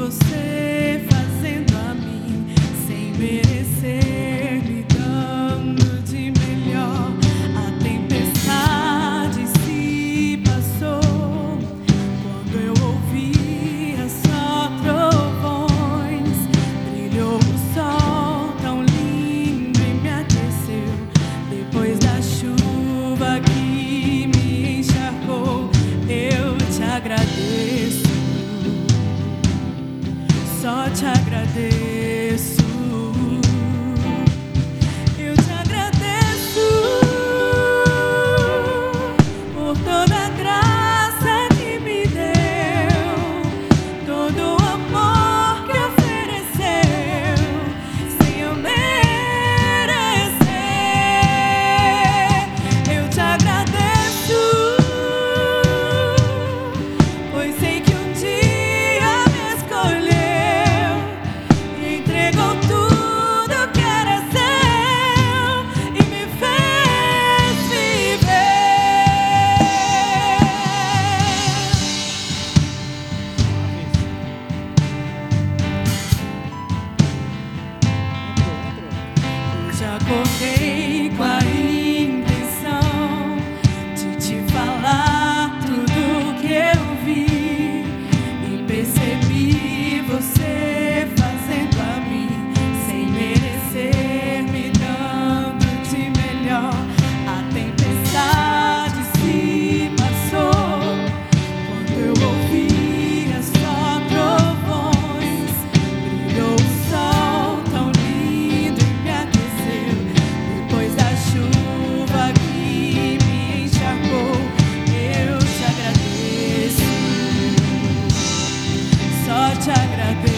você fazendo a mim sem merecer. te agradeço. porque te agradeço.